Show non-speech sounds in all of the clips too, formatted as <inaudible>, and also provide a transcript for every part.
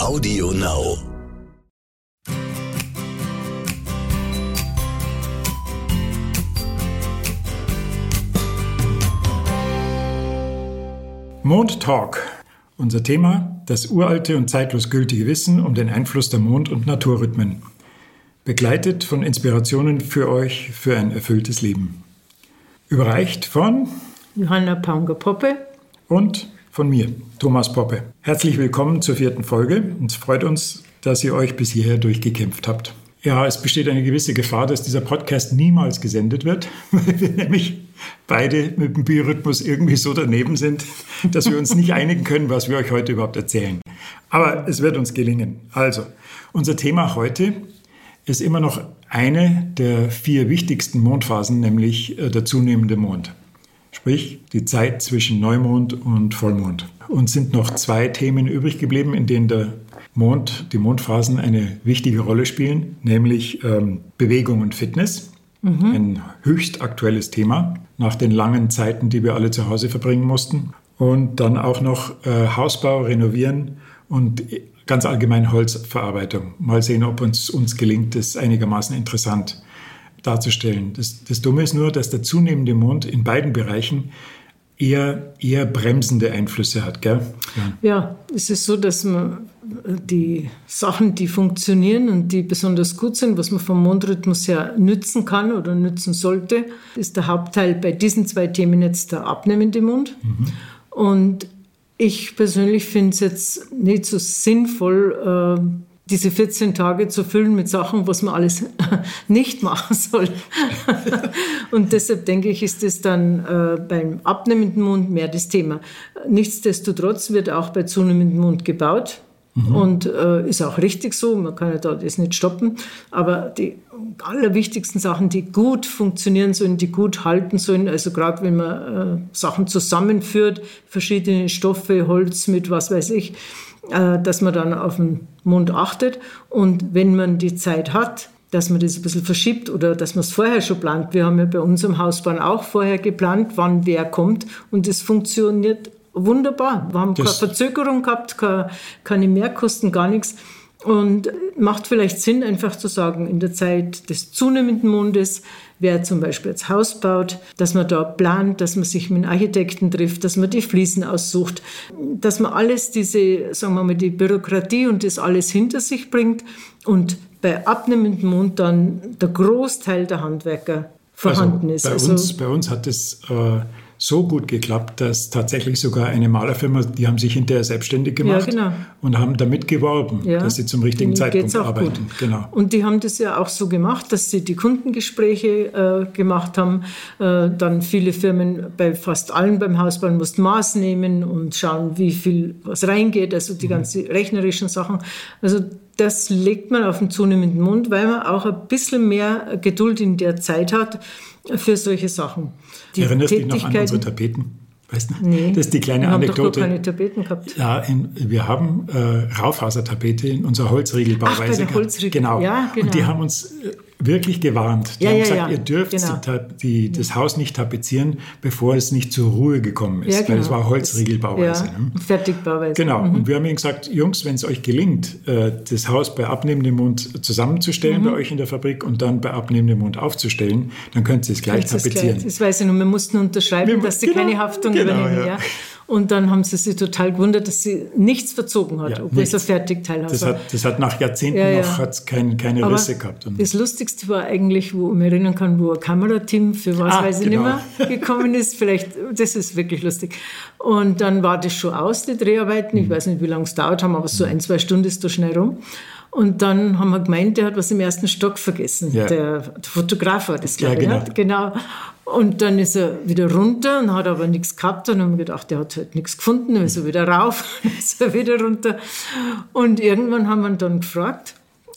Audio Now. Mond Talk. Unser Thema: das uralte und zeitlos gültige Wissen um den Einfluss der Mond- und Naturrhythmen. Begleitet von Inspirationen für euch für ein erfülltes Leben. Überreicht von Johanna Paunger-Poppe und von mir, Thomas Poppe. Herzlich willkommen zur vierten Folge. Es freut uns, dass ihr euch bis hierher durchgekämpft habt. Ja, es besteht eine gewisse Gefahr, dass dieser Podcast niemals gesendet wird, <laughs> weil wir nämlich beide mit dem Biorhythmus irgendwie so daneben sind, dass wir uns nicht einigen können, was wir euch heute überhaupt erzählen. Aber es wird uns gelingen. Also, unser Thema heute ist immer noch eine der vier wichtigsten Mondphasen, nämlich äh, der zunehmende Mond. Sprich, die Zeit zwischen Neumond und Vollmond. Und sind noch zwei Themen übrig geblieben, in denen der Mond, die Mondphasen eine wichtige Rolle spielen, nämlich ähm, Bewegung und Fitness. Mhm. Ein höchst aktuelles Thema nach den langen Zeiten, die wir alle zu Hause verbringen mussten. Und dann auch noch äh, Hausbau, Renovieren und ganz allgemein Holzverarbeitung. Mal sehen, ob uns, uns gelingt, das einigermaßen interessant darzustellen. Das, das Dumme ist nur, dass der zunehmende Mond in beiden Bereichen eher, eher bremsende Einflüsse hat. Gell? Ja. ja, es ist so, dass man die Sachen, die funktionieren und die besonders gut sind, was man vom Mondrhythmus her nützen kann oder nützen sollte, ist der Hauptteil bei diesen zwei Themen jetzt der abnehmende Mond. Mhm. Und ich persönlich finde es jetzt nicht so sinnvoll, äh, diese 14 Tage zu füllen mit Sachen, was man alles <laughs> nicht machen soll. <laughs> und deshalb denke ich, ist es dann äh, beim abnehmenden Mund mehr das Thema. Nichtsdestotrotz wird auch bei zunehmendem Mund gebaut. Mhm. Und äh, ist auch richtig so, man kann ja da das nicht stoppen. Aber die allerwichtigsten Sachen, die gut funktionieren sollen, die gut halten sollen, also gerade wenn man äh, Sachen zusammenführt, verschiedene Stoffe, Holz mit was weiß ich, dass man dann auf den Mund achtet. Und wenn man die Zeit hat, dass man das ein bisschen verschiebt oder dass man es vorher schon plant. Wir haben ja bei unserem Hausbahn auch vorher geplant, wann wer kommt. Und es funktioniert wunderbar. Wir haben das keine Verzögerung gehabt, keine, keine Mehrkosten, gar nichts. Und macht vielleicht Sinn, einfach zu sagen, in der Zeit des zunehmenden Mondes, wer zum Beispiel jetzt Haus baut, dass man da plant, dass man sich mit Architekten trifft, dass man die Fliesen aussucht, dass man alles diese, sagen wir mal, die Bürokratie und das alles hinter sich bringt und bei abnehmendem Mond dann der Großteil der Handwerker vorhanden also ist. Bei, also, uns, bei uns hat es so gut geklappt, dass tatsächlich sogar eine Malerfirma, die haben sich hinterher selbstständig gemacht ja, genau. und haben damit geworben, ja, dass sie zum richtigen Zeitpunkt arbeiten. Genau. Und die haben das ja auch so gemacht, dass sie die Kundengespräche äh, gemacht haben. Äh, dann viele Firmen, bei fast allen beim Hausbau mussten Maß nehmen und schauen, wie viel was reingeht, also die mhm. ganzen rechnerischen Sachen. Also das legt man auf den zunehmenden Mund, weil man auch ein bisschen mehr Geduld in der Zeit hat für solche Sachen. Die Erinnerst du dich noch an unsere Tapeten? Weißt du? Nee, das ist die kleine wir Anekdote. Haben doch keine Tapeten gehabt. Ja, in, wir haben äh, Raufasertapete in unserer Holzriegelbauweise. Ach, bei der Holzriegel. Genau. Ja, genau. Und die haben uns äh, wirklich gewarnt. Die ja, haben ja, gesagt, ja. ihr dürft genau. die, das Haus nicht tapezieren, bevor es nicht zur Ruhe gekommen ist. Genau. Weil es war Holzriegelbauweise. Ne? Fertigbauweise. Genau. Mhm. Und wir haben ihnen gesagt, Jungs, wenn es euch gelingt, äh, das Haus bei abnehmendem Mond zusammenzustellen mhm. bei euch in der Fabrik und dann bei abnehmendem Mond aufzustellen, dann könnt ihr es gleich tapezieren. Gleich. Das weiß ich nur, wir mussten unterschreiben, wir, dass sie genau, keine Haftung genau, übernehmen. Ja. Und dann haben sie sich total gewundert, dass sie nichts verzogen hat, Ja, obwohl nichts. es ein Fertigteil Das war. hat, das hat nach Jahrzehnten Ja, ja. noch hat's kein, keine Aber Risse gehabt. Und Das Lustigste war eigentlich, wo ich mich erinnern kann, wo ein Kamerateam für was Ah, weiß ich genau. nicht mehr gekommen ist. Vielleicht, das ist wirklich lustig. Und dann war das schon aus, die Dreharbeiten. Mhm. Ich weiß nicht, wie lange es dauert haben, aber so ein, zwei Stunden ist da schnell rum. Und dann haben wir gemeint, der hat was im ersten Stock vergessen. Ja. Der, der Fotograf war das, Ja, glaube ich. genau. ja, genau. Und dann ist er wieder runter und hat aber nichts gehabt. Und dann haben wir gedacht, der hat halt nichts gefunden. Dann ist er wieder rauf, <laughs> dann ist er wieder runter. Und irgendwann haben wir ihn dann gefragt.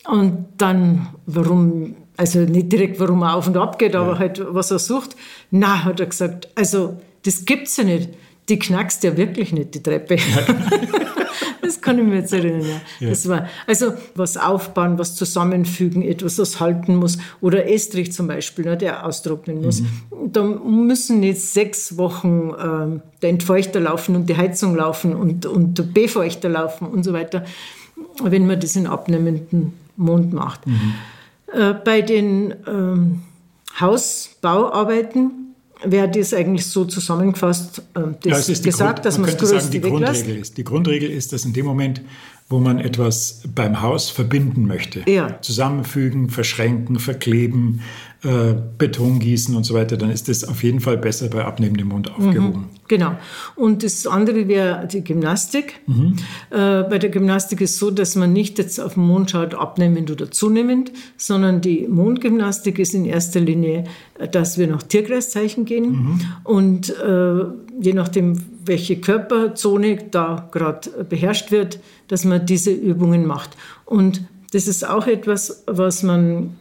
Und dann, warum, also nicht direkt, warum er auf und ab geht, aber halt, was er sucht. Na, hat er gesagt, also, das gibt's ja nicht. Die knackst ja wirklich nicht, die Treppe. <laughs> Das kann ich mir jetzt erinnern. Ja. Das war, also was aufbauen, was zusammenfügen, etwas, das halten muss. Oder Estrich zum Beispiel, ne, der austrocknen muss. Da müssen jetzt sechs Wochen ähm, der Entfeuchter laufen und die Heizung laufen und, und der Befeuchter laufen und so weiter. wenn man das in abnehmenden Mond macht. Mhm. Äh, bei den ähm, Hausbauarbeiten wäre das eigentlich so zusammengefasst äh, das ja, gesagt, Grund, dass man das Größte sagen, die Grundregel ist. Die Grundregel ist, dass in dem Moment, wo man etwas beim Haus verbinden möchte, ja. zusammenfügen, verschränken, verkleben, äh, Beton gießen und so weiter, dann ist das auf jeden Fall besser bei abnehmendem Mund aufgehoben. Mhm, genau. Und das andere wäre die Gymnastik. Mhm. Äh, bei der Gymnastik ist es so, dass man nicht jetzt auf den Mond schaut, abnehmend oder zunehmend, sondern die Mondgymnastik ist in erster Linie, dass wir nach Tierkreiszeichen gehen mhm. und äh, je nachdem, welche Körperzone da gerade beherrscht wird, dass man diese Übungen macht. Und das ist auch etwas, was man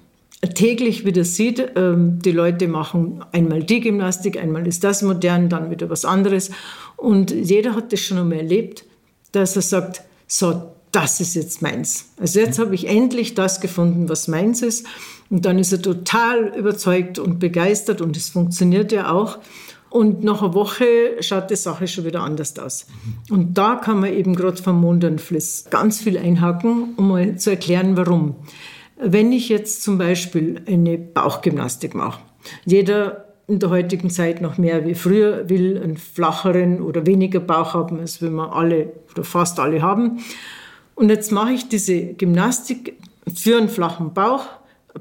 täglich wieder sieht, ähm, die Leute machen einmal die Gymnastik, einmal ist das modern, dann wieder was anderes. Und jeder hat das schon einmal erlebt, dass er sagt, so, das ist jetzt meins. Also jetzt habe ich endlich das gefunden, was meins ist. Und dann ist er total überzeugt und begeistert und es funktioniert ja auch. Und nach einer Woche schaut die Sache schon wieder anders aus. Und da kann man eben gerade vom Mondernfliss ganz viel einhaken, um mal zu erklären, warum. Wenn ich jetzt zum Beispiel eine Bauchgymnastik mache, jeder in der heutigen Zeit noch mehr wie früher will einen flacheren oder weniger Bauch haben, als wenn wir alle oder fast alle haben. Und jetzt mache ich diese Gymnastik für einen flachen Bauch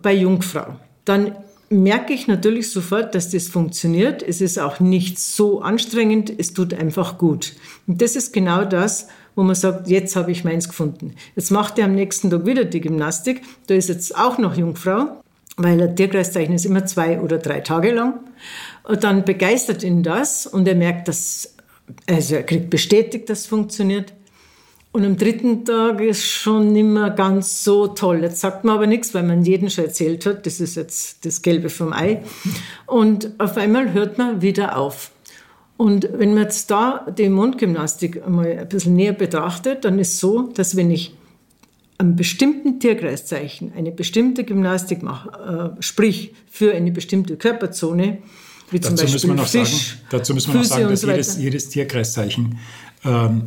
bei Jungfrau. Dann merke ich natürlich sofort, dass das funktioniert. Es ist auch nicht so anstrengend, es tut einfach gut. Und das ist genau das, wo man sagt, jetzt habe ich meins gefunden. Jetzt macht er am nächsten Tag wieder die Gymnastik. Da ist jetzt auch noch Jungfrau, weil ein Tierkreiszeichen ist immer zwei oder drei Tage lang. Und dann begeistert ihn das und er merkt, dass, also er kriegt bestätigt, dass es funktioniert. Und am dritten Tag ist schon nicht mehr ganz so toll. Jetzt sagt man aber nichts, weil man jeden schon erzählt hat, das ist jetzt das Gelbe vom Ei. Und auf einmal hört man wieder auf. Und wenn man jetzt da die Mundgymnastik mal ein bisschen näher betrachtet, dann ist es so, dass wenn ich einem bestimmten Tierkreiszeichen eine bestimmte Gymnastik mache, äh, sprich für eine bestimmte Körperzone, wie zum dazu Beispiel müssen wir Fisch, sagen, Dazu müssen wir noch sagen, dass so jedes, jedes, Tierkreiszeichen ähm,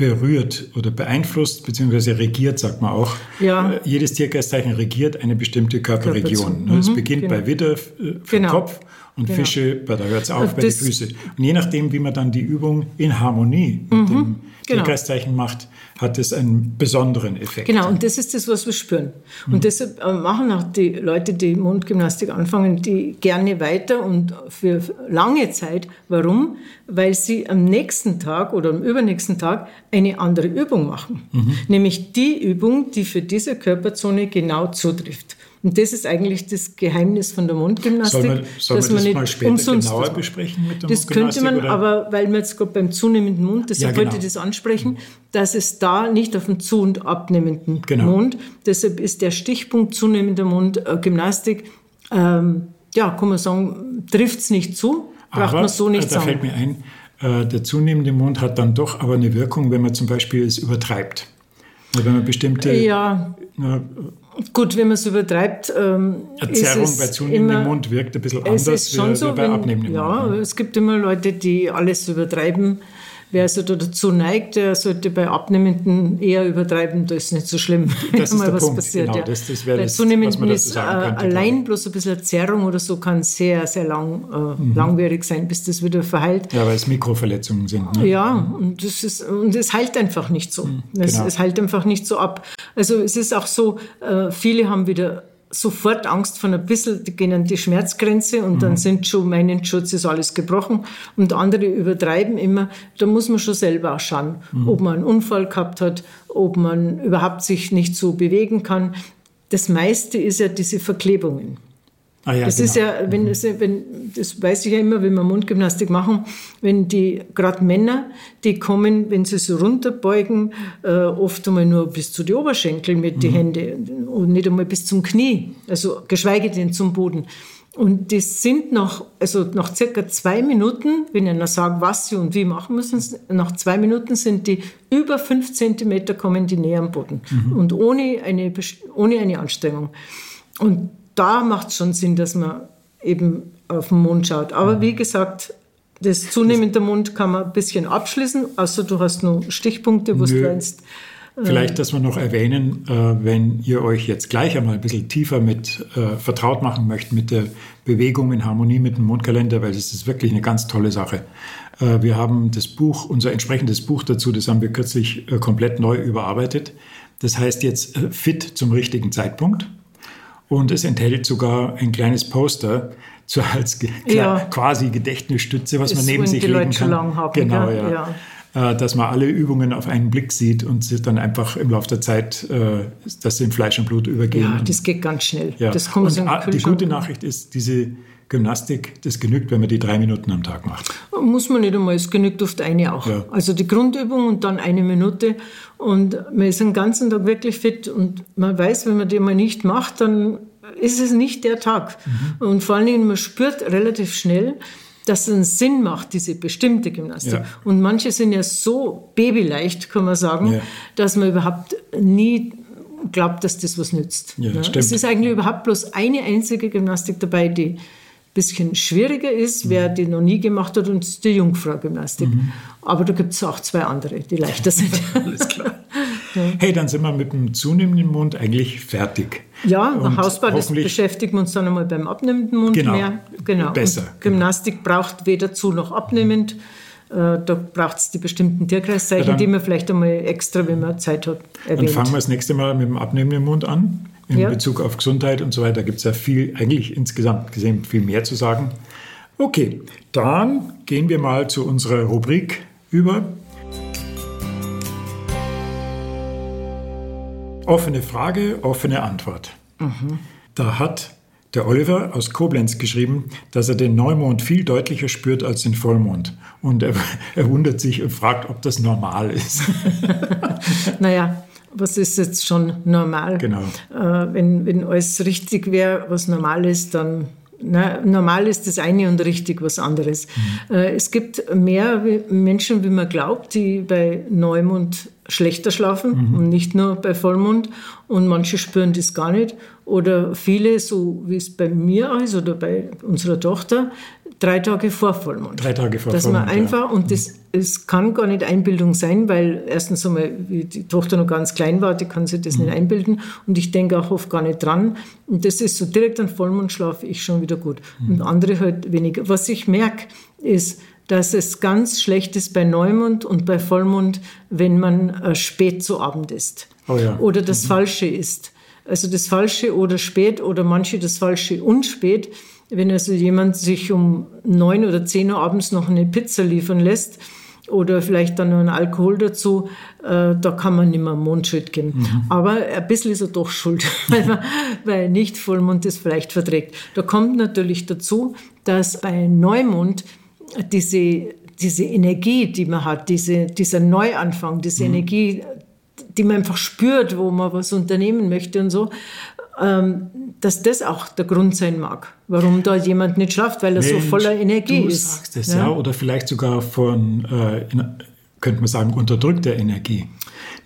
berührt oder beeinflusst, beziehungsweise regiert, sagt man auch. Ja. Äh, jedes Tierkreiszeichen regiert eine bestimmte Körperregion. Mhm, es beginnt genau. bei Widder äh, vom genau. Kopf und genau. Fische, da hört es auf, bei den Füßen. Und je nachdem, wie man dann die Übung in Harmonie mit mhm. dem genau. Tierkreiszeichen macht, hat es einen besonderen Effekt. Genau, und das ist das, was wir spüren. Und mhm. deshalb äh, machen auch die Leute, die Mundgymnastik anfangen, die gerne weiter und für lange Zeit. Warum? Weil sie am nächsten Tag oder am übernächsten Tag eine andere Übung machen. Mhm. Nämlich die Übung, die für diese Körperzone genau zutrifft. Und das ist eigentlich das Geheimnis von der Mundgymnastik. Soll man, soll dass man das, man mal später genauer besprechen mit der Das könnte man, oder? aber weil wir jetzt gerade beim zunehmenden Mund, deshalb ja, genau. wollte ich das ansprechen, dass es da nicht auf den zu- und abnehmenden genau. Mund, deshalb ist der Stichpunkt zunehmender Mund äh, ähm, ja, kann man sagen, trifft es nicht zu, braucht aber, man so nicht äh, da sagen. Fällt mir ein, äh, der zunehmende Mund hat dann doch aber eine Wirkung, wenn man zum Beispiel es übertreibt. Wenn man bestimmte ja. Gut, wenn man es übertreibt. Ähm, Erzerrung bei zunehmendem Mund wirkt ein bisschen anders es ist schon wie, so, wie bei wenn, abnehmendem Ja, Mund. Ne? es gibt immer Leute, die alles übertreiben. Wer also dazu neigt, der sollte bei Abnehmenden eher übertreiben, das ist nicht so schlimm, <laughs> wenn das mal was Punkt. passiert. Genau, ja. das, das bei das, Zunehmenden ist äh, allein bloß ein bisschen Zerrung oder so kann sehr, sehr lang, äh, mhm. langwierig sein, bis das wieder verheilt. Ja, weil es Mikroverletzungen sind. Ne? Ja, und, das ist, und es heilt einfach nicht so. Mhm, genau. es, es heilt einfach nicht so ab. Also es ist auch so, äh, viele haben wieder sofort Angst von ein bisschen, die gehen an die Schmerzgrenze und mhm. dann sind schon, meinen Schutz ist alles gebrochen und andere übertreiben immer. Da muss man schon selber auch schauen, mhm. ob man einen Unfall gehabt hat, ob man überhaupt sich nicht so bewegen kann. Das meiste ist ja diese Verklebungen. Ah ja, das genau. ist ja, wenn, mhm. wenn, das weiß ich ja immer, wenn wir Mundgymnastik machen, wenn die, gerade Männer, die kommen, wenn sie so runterbeugen, äh, oft einmal nur bis zu den Oberschenkel mit mhm. den Händen und nicht einmal bis zum Knie, also geschweige denn zum Boden. Und die sind nach, also nach circa zwei Minuten, wenn ich ihnen sage, was sie und wie machen müssen, nach zwei Minuten sind die über fünf Zentimeter kommen die näher am Boden mhm. und ohne eine, ohne eine Anstrengung. Und da macht es schon Sinn, dass man eben auf den Mund schaut. Aber wie gesagt, das zunehmende Mund kann man ein bisschen abschließen, außer du hast nur Stichpunkte, wo du meinst. Vielleicht, dass wir noch erwähnen, äh, wenn ihr euch jetzt gleich einmal ein bisschen tiefer mit äh, vertraut machen möchtet mit der Bewegung in Harmonie mit dem Mondkalender, weil das ist wirklich eine ganz tolle Sache. Äh, wir haben das Buch, unser entsprechendes Buch dazu, das haben wir kürzlich äh, komplett neu überarbeitet. Das heißt jetzt äh, Fit zum richtigen Zeitpunkt. Und es enthält sogar ein kleines Poster, so als ja. quasi Gedächtnisstütze, was man neben sich legen kann. Haben, genau, ja. ja. Äh, dass man alle Übungen auf einen Blick sieht und sie dann einfach im Laufe der Zeit, äh, dass sie in Fleisch und Blut übergehen. Ja, das geht ganz schnell. Ja. Das kommt und die gute Nachricht ist, diese Gymnastik, das genügt, wenn man die drei Minuten am Tag macht. Muss man nicht einmal, es genügt oft eine auch. Ja. Also die Grundübung und dann eine Minute und man ist den ganzen Tag wirklich fit und man weiß, wenn man die mal nicht macht, dann ist es nicht der Tag. Mhm. Und vor allen Dingen, man spürt relativ schnell, dass es einen Sinn macht, diese bestimmte Gymnastik. Ja. Und manche sind ja so babyleicht, kann man sagen, ja. dass man überhaupt nie glaubt, dass das was nützt. Ja, ja. Es ist eigentlich überhaupt bloß eine einzige Gymnastik dabei, die bisschen schwieriger ist, mhm. wer die noch nie gemacht hat, und ist die Jungfrau-Gymnastik. Mhm. Aber da gibt es auch zwei andere, die leichter sind. <laughs> Alles klar. <laughs> Hey, dann sind wir mit dem zunehmenden Mund eigentlich fertig. Ja, und Hausbau, das beschäftigen wir uns dann einmal beim abnehmenden Mund genau, mehr. Genau. Besser. Und Gymnastik genau. braucht weder zu noch abnehmend. Äh, da braucht es die bestimmten Tierkreiszeichen, ja, die man vielleicht einmal extra, wenn man Zeit hat, erwähnt. Dann fangen wir das nächste Mal mit dem abnehmenden Mund an. In ja. Bezug auf Gesundheit und so weiter gibt es ja viel, eigentlich insgesamt gesehen viel mehr zu sagen. Okay, dann gehen wir mal zu unserer Rubrik über. Offene Frage, offene Antwort. Mhm. Da hat der Oliver aus Koblenz geschrieben, dass er den Neumond viel deutlicher spürt als den Vollmond. Und er, <laughs> er wundert sich und fragt, ob das normal ist. <laughs> naja, was ist jetzt schon normal? Genau. Äh, wenn, wenn alles richtig wäre, was normal ist, dann na, normal ist das eine und richtig was anderes. Mhm. Äh, es gibt mehr Menschen, wie man glaubt, die bei Neumond schlechter schlafen mhm. und nicht nur bei Vollmond. Und manche spüren das gar nicht. Oder viele, so wie es bei mir ist oder bei unserer Tochter, drei Tage vor Vollmond. Drei Tage vor Dass Vollmond. Dass man einfach, ja. und das es kann gar nicht Einbildung sein, weil erstens einmal, wie die Tochter noch ganz klein war, die kann sich das mhm. nicht einbilden. Und ich denke auch oft gar nicht dran. Und das ist so direkt an Vollmond schlafe ich schon wieder gut. Mhm. Und andere halt weniger. Was ich merke, ist, dass es ganz schlecht ist bei Neumond und bei Vollmond, wenn man äh, spät zu Abend isst. Oh ja. Oder das mhm. Falsche isst. Also das Falsche oder spät oder manche das Falsche und spät. Wenn also jemand sich um neun oder zehn Uhr abends noch eine Pizza liefern lässt, oder vielleicht dann noch ein Alkohol dazu, äh, da kann man nicht mehr Mondschritt gehen. Mhm. Aber ein bisschen ist er doch schuld, <laughs> weil, man, weil nicht Vollmond das vielleicht verträgt. Da kommt natürlich dazu, dass bei Neumond diese, diese Energie, die man hat, diese, dieser Neuanfang, diese mhm. Energie, die man einfach spürt, wo man was unternehmen möchte und so, dass das auch der Grund sein mag, warum da jemand nicht schlaft, weil er Mensch, so voller Energie du ist. Sagst es, ja? ja? oder vielleicht sogar von, äh, könnte man sagen, unterdrückter Energie.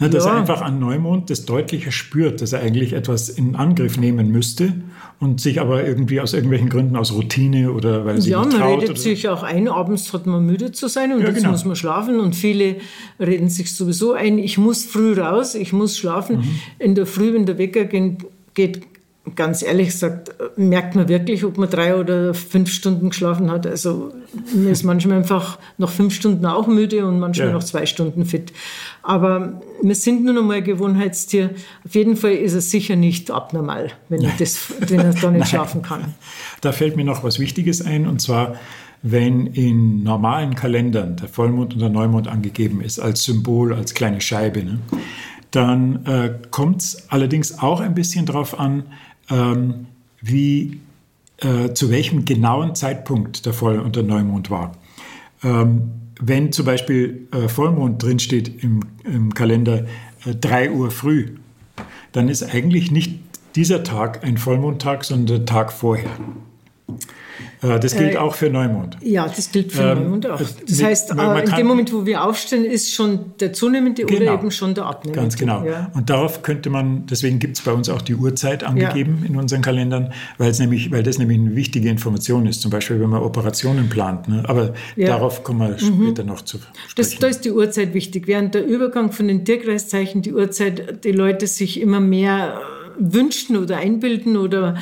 Ne, dass ja. er einfach an Neumond das deutlicher spürt, dass er eigentlich etwas in Angriff nehmen müsste und sich aber irgendwie aus irgendwelchen Gründen, aus Routine oder weil sie ja, nicht traut. Ja, man redet sich auch ein, abends hat man müde zu sein und ja, jetzt genau. muss man schlafen und viele reden sich sowieso ein, ich muss früh raus, ich muss schlafen. Mhm. In der Früh, wenn der Wecker geht, ganz ehrlich gesagt, merkt man wirklich, ob man drei oder fünf Stunden geschlafen hat. Also man ist manchmal einfach noch fünf Stunden auch müde und manchmal ja. noch zwei Stunden fit. Aber wir sind nur noch mal ein Gewohnheitstier. Auf jeden Fall ist es sicher nicht abnormal, wenn, er, das, wenn er da nicht <laughs> schlafen kann. Da fällt mir noch was Wichtiges ein, und zwar, wenn in normalen Kalendern der Vollmond und der Neumond angegeben ist, als Symbol, als kleine Scheibe, ne? Dann äh, kommt es allerdings auch ein bisschen darauf an, ähm, wie, äh, zu welchem genauen Zeitpunkt der Voll- und der Neumond war. Ähm, wenn zum Beispiel äh, Vollmond drinsteht im, im Kalender äh, 3 Uhr früh, dann ist eigentlich nicht dieser Tag ein Vollmondtag, sondern der Tag vorher. Äh, das gilt äh, auch für Neumond. Ja, das gilt für ähm, Neumond auch. Das mit, heißt, äh, in dem Moment, wo wir aufstehen, ist schon der zunehmende genau, oder eben schon der abnehmende. Ganz genau. Ja. Und darauf könnte man, deswegen gibt es bei uns auch die Uhrzeit angegeben ja. in unseren Kalendern, weil, es nämlich, weil das nämlich eine wichtige Information ist. Zum Beispiel, wenn man Operationen plant. Ne? Aber ja. darauf kommen wir mhm. später noch zu sprechen. Das, da ist die Uhrzeit wichtig. Während der Übergang von den Tierkreiszeichen die Uhrzeit die Leute sich immer mehr wünschen oder einbilden oder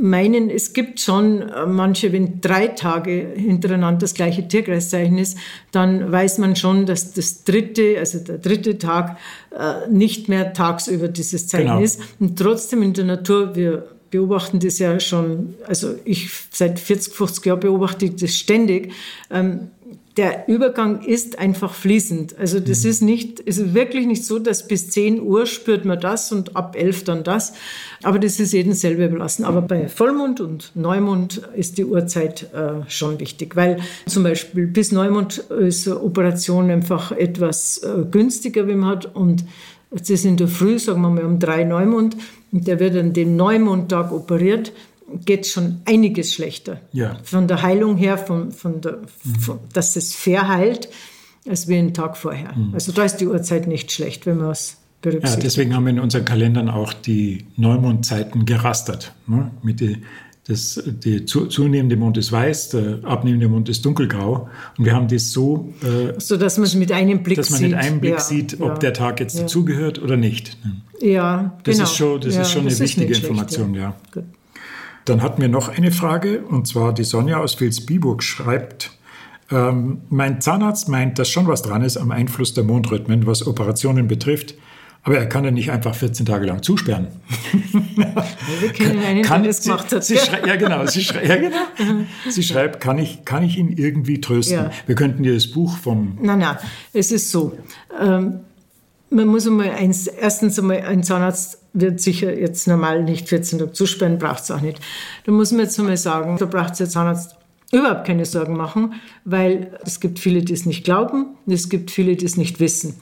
meinen, es gibt schon äh, manche, wenn drei Tage hintereinander das gleiche Tierkreiszeichen ist, dann weiß man schon, dass das dritte, also der dritte Tag äh, nicht mehr tagsüber dieses Zeichen genau. ist. Und trotzdem in der Natur, wir beobachten das ja schon, also ich seit 40, 50 Jahren beobachte ich das ständig. Ähm, der Übergang ist einfach fließend. Also das mhm. ist nicht, ist wirklich nicht so, dass bis 10 Uhr spürt man das und ab 11 dann das. Aber das ist jedem selber überlassen. Aber bei Vollmond und Neumond ist die Uhrzeit äh, schon wichtig, weil zum Beispiel bis Neumond ist eine Operation einfach etwas äh, günstiger, wie man hat. Und es ist in der Früh, sagen wir mal um drei Neumond, der wird an dem Neumondtag operiert geht schon einiges schlechter. Ja. Von der Heilung her, von, von der, mhm. von, dass es verheilt, als wie einen Tag vorher. Mhm. Also da ist die Uhrzeit nicht schlecht, wenn man es berücksichtigt. Ja, deswegen haben wir in unseren Kalendern auch die Neumondzeiten gerastert. Ne? Mit die, das, der zunehmende Mond ist weiß, der abnehmende Mond ist dunkelgrau. Und wir haben das so, äh, so dass man es mit einem Blick dass man sieht. mit einem Blick ja, sieht, ob ja, der Tag jetzt ja. dazugehört oder nicht. Ja, das genau. ist schon, das ist schon eine wichtige Information, ja. Gut. Dann hatten wir noch eine Frage, und zwar die Sonja aus Vilsbiburg schreibt, ähm, mein Zahnarzt meint, dass schon was dran ist am Einfluss der Mondrhythmen, was Operationen betrifft. Aber er kann ja nicht einfach 14 Tage lang zusperren. Wir kennen einen, kann, der das gemacht hat. Sie, sie ja, genau. Sie, ja, genau. <laughs> sie schreibt, kann ich, kann ich ihn irgendwie trösten? Ja. Wir könnten dir das Buch vom... Nein, nein, es ist so. Ähm, man muss einmal eins, erstens einmal, ein Zahnarzt wird sicher jetzt normal nicht 14 Tage zusperren, braucht es auch nicht. Da muss man jetzt einmal sagen, da braucht es der Zahnarzt überhaupt keine Sorgen machen, weil es gibt viele, die es nicht glauben, es gibt viele, die es nicht wissen.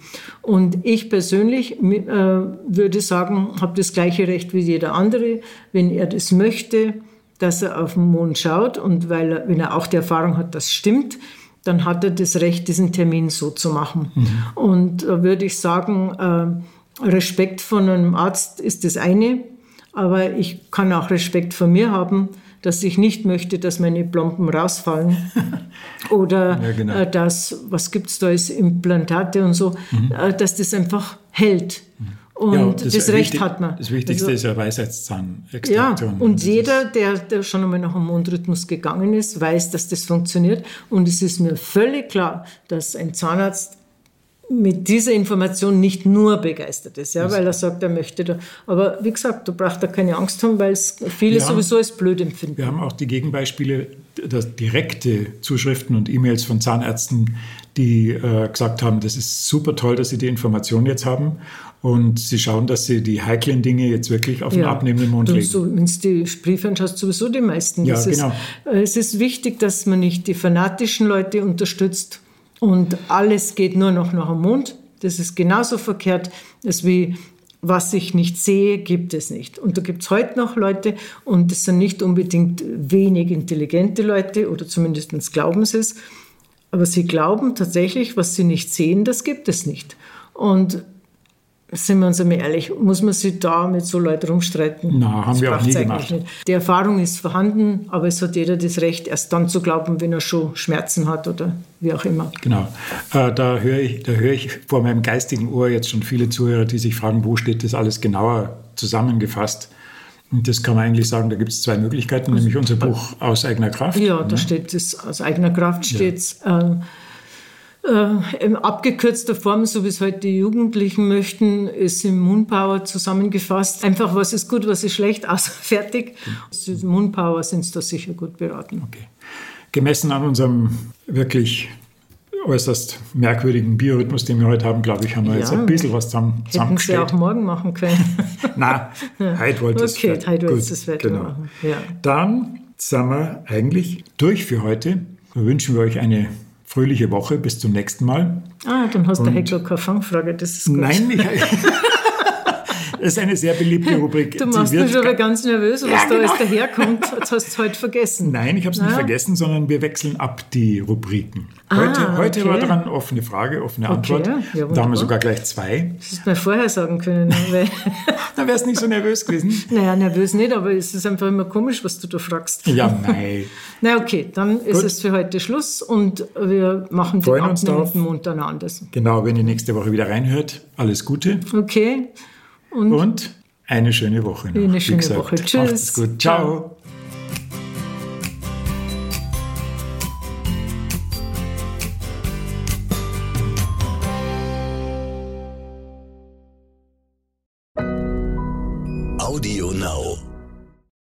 Und ich persönlich äh, würde sagen, habe das gleiche Recht wie jeder andere, wenn er das möchte, dass er auf den Mond schaut und weil er, wenn er auch die Erfahrung hat, das stimmt, dann hat er das Recht, diesen Termin so zu machen. Mhm. Und da würde ich sagen, äh, Respekt von einem Arzt ist das eine, aber ich kann auch Respekt von mir haben, dass ich nicht möchte, dass meine Plomben rausfallen <laughs> oder ja, genau. äh, dass, was gibt es da als Implantate und so, mhm. äh, dass das einfach hält. Mhm. Und ja, das, das Recht wichtig, hat man. Das Wichtigste also, ist ja Weisheitszahnextraktion. Ja, und jeder, der, der schon einmal nach einem Mondrhythmus gegangen ist, weiß, dass das funktioniert. Und es ist mir völlig klar, dass ein Zahnarzt mit dieser Information nicht nur begeistert ist, ja, weil er sagt, er möchte da. Aber wie gesagt, du brauchst da keine Angst haben, weil es viele haben, sowieso als blöd empfinden. Wir haben auch die Gegenbeispiele, dass direkte Zuschriften und E-Mails von Zahnärzten, die äh, gesagt haben, das ist super toll, dass sie die Information jetzt haben und sie schauen, dass sie die heiklen Dinge jetzt wirklich auf den ja, abnehmenden Mund legen. So, Wenn du die Briefe anschaust, sowieso die meisten. Ja, das genau. Ist, äh, es ist wichtig, dass man nicht die fanatischen Leute unterstützt und alles geht nur noch nach dem Mond. Das ist genauso verkehrt, als wie was ich nicht sehe, gibt es nicht. Und da gibt es heute noch Leute, und das sind nicht unbedingt wenig intelligente Leute, oder zumindest glauben sie es, aber sie glauben tatsächlich, was sie nicht sehen, das gibt es nicht. Und sind wir uns einmal ehrlich, muss man sich da mit so Leuten rumstreiten? Na, haben das wir auch nie gemacht. Nicht. Die Erfahrung ist vorhanden, aber es hat jeder das Recht, erst dann zu glauben, wenn er schon Schmerzen hat oder wie auch immer. Genau. Äh, da höre ich, da höre ich vor meinem geistigen Ohr jetzt schon viele Zuhörer, die sich fragen, wo steht das alles genauer zusammengefasst? Und das kann man eigentlich sagen, da gibt es zwei Möglichkeiten, nämlich unser Buch aus eigener Kraft. Ja, da ne? steht es, aus eigener Kraft steht es. Ja. Äh, äh, in abgekürzter Form, so wie es heute die Jugendlichen möchten, ist im Moonpower zusammengefasst. Einfach, was ist gut, was ist schlecht, <laughs> außer fertig. Mhm. Moonpower sind es da sicher gut beraten. Okay. Gemessen an unserem wirklich äußerst merkwürdigen Biorhythmus, den wir heute haben, glaube ich, haben wir ja, jetzt ein bisschen was zusammen, Hätten Sie auch morgen machen können. <laughs> Nein, heute wollte es Okay, heute wollte es Wetter genau. machen. Ja. Dann sind wir eigentlich durch für heute. Wünschen wir euch eine fröhliche Woche. Bis zum nächsten Mal. Ah, dann hast du heute keine Fangfrage. Das ist gut. Nein, ich, <laughs> Das ist eine sehr beliebte Rubrik. Du machst mich schon ganz nervös, was ja, da genau. alles daherkommt. Jetzt hast du es heute vergessen. Nein, ich habe es nicht vergessen, sondern wir wechseln ab die Rubriken. Heute, ah, heute okay. war dran offene Frage, offene Antwort. Okay. Ja, da haben wir sogar gleich zwei. Das hättest du mir vorher sagen können. <laughs> da wärst du nicht so nervös gewesen. <laughs> Naja, nervös nicht, aber es ist einfach immer komisch, was du da fragst. Ja, nein. <laughs> Na okay, dann ist es für heute Schluss und wir machen den abnehmenden Mund dann anders. Genau, wenn ihr nächste Woche wieder reinhört, alles Gute. Okay. Und, und eine schöne Woche noch. Eine schöne Woche. Tschüss. Macht's gut. Ciao.